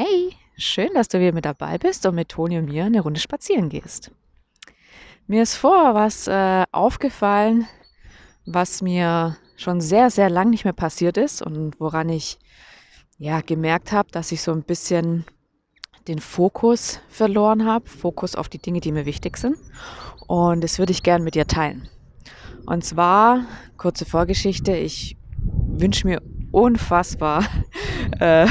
Hey, schön, dass du wieder mit dabei bist und mit Toni und mir eine Runde spazieren gehst. Mir ist vorher was äh, aufgefallen, was mir schon sehr, sehr lang nicht mehr passiert ist und woran ich ja gemerkt habe, dass ich so ein bisschen den Fokus verloren habe, Fokus auf die Dinge, die mir wichtig sind. Und das würde ich gerne mit dir teilen. Und zwar, kurze Vorgeschichte, ich wünsche mir unfassbar äh,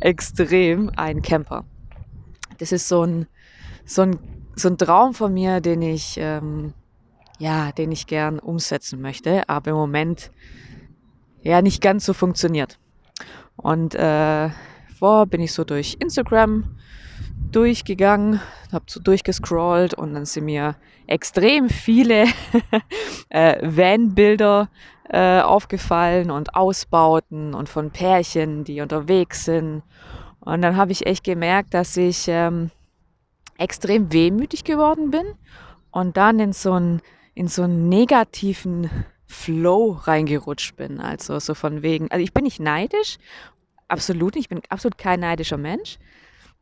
extrem einen Camper. Das ist so ein, so ein, so ein Traum von mir, den ich, ähm, ja, den ich gern umsetzen möchte, aber im Moment ja nicht ganz so funktioniert. Und äh, vor bin ich so durch Instagram durchgegangen, habe so durchgescrollt und dann sind mir extrem viele äh, Van-Bilder äh, aufgefallen und Ausbauten und von Pärchen, die unterwegs sind. Und dann habe ich echt gemerkt, dass ich ähm, extrem wehmütig geworden bin und dann in so einen, in so negativen Flow reingerutscht bin. Also so von wegen, also ich bin nicht neidisch, absolut nicht, ich bin absolut kein neidischer Mensch.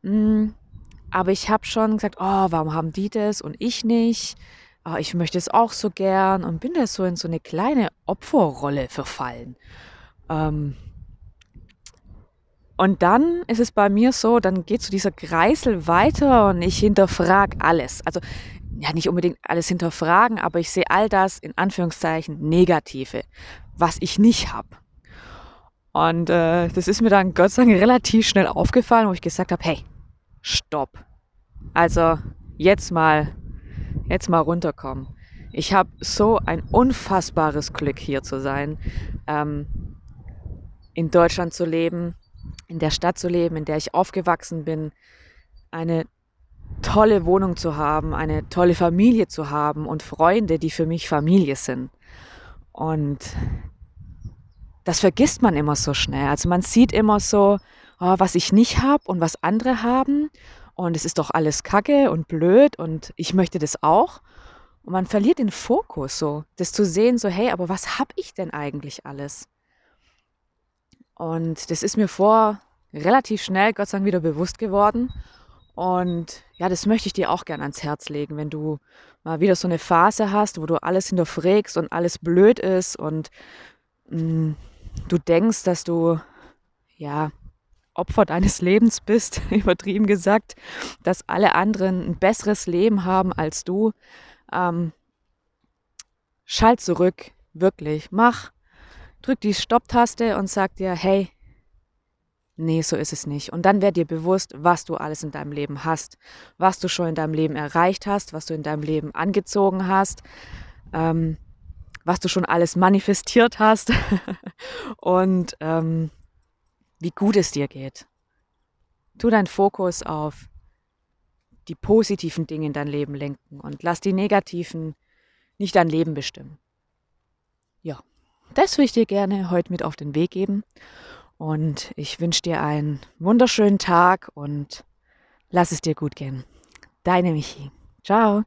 Mm, aber ich habe schon gesagt, oh, warum haben die das und ich nicht? oh, ich möchte es auch so gern und bin da so in so eine kleine Opferrolle verfallen. Ähm, und dann ist es bei mir so, dann geht so dieser Kreisel weiter und ich hinterfrage alles. Also ja, nicht unbedingt alles hinterfragen, aber ich sehe all das in Anführungszeichen Negative, was ich nicht habe. Und äh, das ist mir dann Gott sei Dank relativ schnell aufgefallen, wo ich gesagt habe, hey, stopp. Also jetzt mal jetzt mal runterkommen. Ich habe so ein unfassbares Glück, hier zu sein, ähm, in Deutschland zu leben, in der Stadt zu leben, in der ich aufgewachsen bin, eine tolle Wohnung zu haben, eine tolle Familie zu haben und Freunde, die für mich Familie sind. Und das vergisst man immer so schnell. Also man sieht immer so, oh, was ich nicht habe und was andere haben und es ist doch alles kacke und blöd und ich möchte das auch. Und man verliert den Fokus so, das zu sehen, so hey, aber was habe ich denn eigentlich alles? Und das ist mir vor relativ schnell, Gott sei Dank, wieder bewusst geworden. Und ja, das möchte ich dir auch gerne ans Herz legen, wenn du mal wieder so eine Phase hast, wo du alles hinterfragst und alles blöd ist und mh, mm, du denkst, dass du ja Opfer deines Lebens bist, übertrieben gesagt, dass alle anderen ein besseres Leben haben als du. Ähm, schalt zurück, wirklich, mach, drück die Stopptaste und sag dir, hey, nee, so ist es nicht. Und dann werd dir bewusst, was du alles in deinem Leben hast, was du schon in deinem Leben erreicht hast, was du in deinem Leben angezogen hast. Ähm, was du schon alles manifestiert hast und ähm, wie gut es dir geht. Tu deinen Fokus auf die positiven Dinge in dein Leben lenken und lass die negativen nicht dein Leben bestimmen. Ja, das würde ich dir gerne heute mit auf den Weg geben. Und ich wünsche dir einen wunderschönen Tag und lass es dir gut gehen. Deine Michi. Ciao.